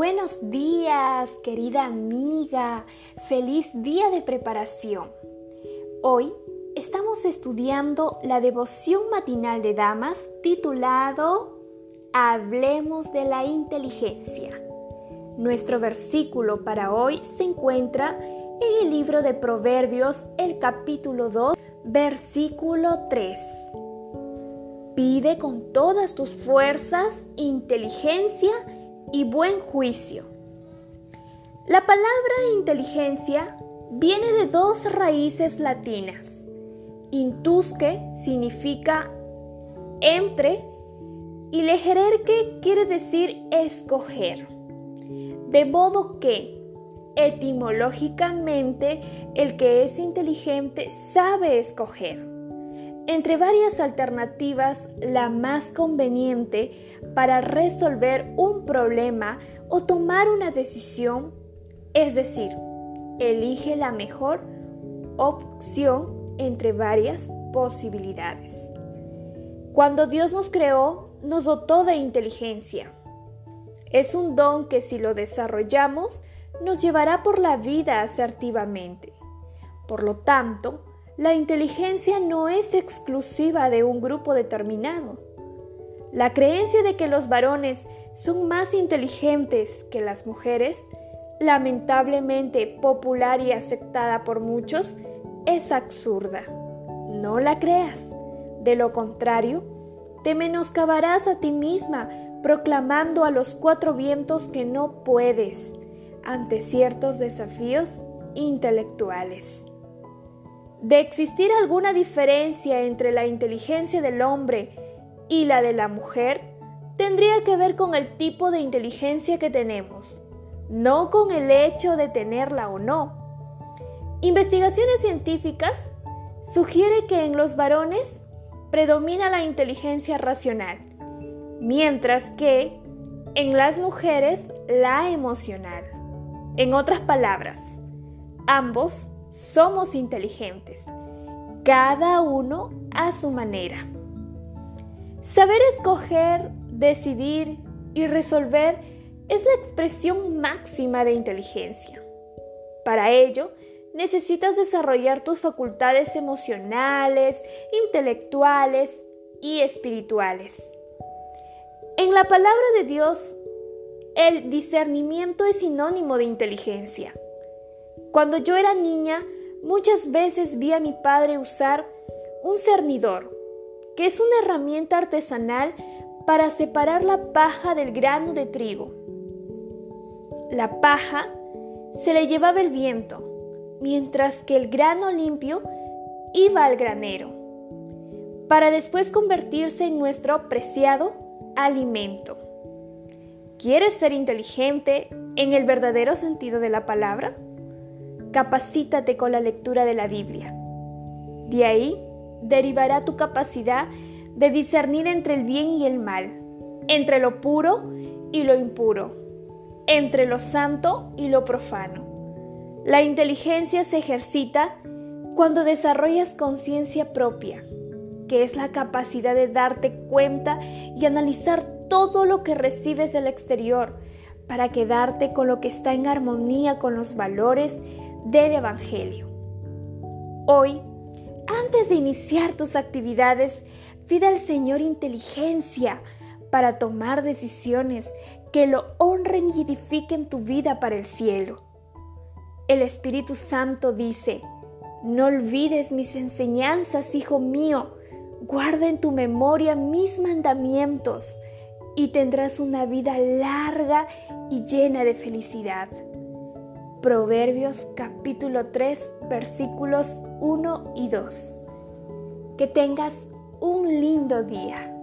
buenos días, querida amiga. Feliz día de preparación. Hoy estamos estudiando la devoción matinal de damas titulado Hablemos de la inteligencia. Nuestro versículo para hoy se encuentra en el libro de Proverbios, el capítulo 2, versículo 3. Pide con todas tus fuerzas inteligencia y buen juicio. La palabra inteligencia viene de dos raíces latinas. Intusque significa entre y legererque quiere decir escoger. De modo que, etimológicamente, el que es inteligente sabe escoger entre varias alternativas la más conveniente para resolver un problema o tomar una decisión, es decir, elige la mejor opción entre varias posibilidades. Cuando Dios nos creó, nos dotó de inteligencia. Es un don que si lo desarrollamos, nos llevará por la vida asertivamente. Por lo tanto, la inteligencia no es exclusiva de un grupo determinado. La creencia de que los varones son más inteligentes que las mujeres, lamentablemente popular y aceptada por muchos, es absurda. No la creas. De lo contrario, te menoscabarás a ti misma proclamando a los cuatro vientos que no puedes ante ciertos desafíos intelectuales. De existir alguna diferencia entre la inteligencia del hombre y la de la mujer, tendría que ver con el tipo de inteligencia que tenemos, no con el hecho de tenerla o no. Investigaciones científicas sugieren que en los varones predomina la inteligencia racional, mientras que en las mujeres la emocional. En otras palabras, ambos somos inteligentes, cada uno a su manera. Saber escoger, decidir y resolver es la expresión máxima de inteligencia. Para ello, necesitas desarrollar tus facultades emocionales, intelectuales y espirituales. En la palabra de Dios, el discernimiento es sinónimo de inteligencia. Cuando yo era niña, muchas veces vi a mi padre usar un cernidor, que es una herramienta artesanal para separar la paja del grano de trigo. La paja se le llevaba el viento, mientras que el grano limpio iba al granero, para después convertirse en nuestro preciado alimento. ¿Quieres ser inteligente en el verdadero sentido de la palabra? Capacítate con la lectura de la Biblia. De ahí derivará tu capacidad de discernir entre el bien y el mal, entre lo puro y lo impuro, entre lo santo y lo profano. La inteligencia se ejercita cuando desarrollas conciencia propia, que es la capacidad de darte cuenta y analizar todo lo que recibes del exterior para quedarte con lo que está en armonía con los valores del Evangelio. Hoy, antes de iniciar tus actividades, pide al Señor inteligencia para tomar decisiones que lo honren y edifiquen tu vida para el cielo. El Espíritu Santo dice, no olvides mis enseñanzas, hijo mío, guarda en tu memoria mis mandamientos y tendrás una vida larga y llena de felicidad. Proverbios capítulo 3 versículos 1 y 2. Que tengas un lindo día.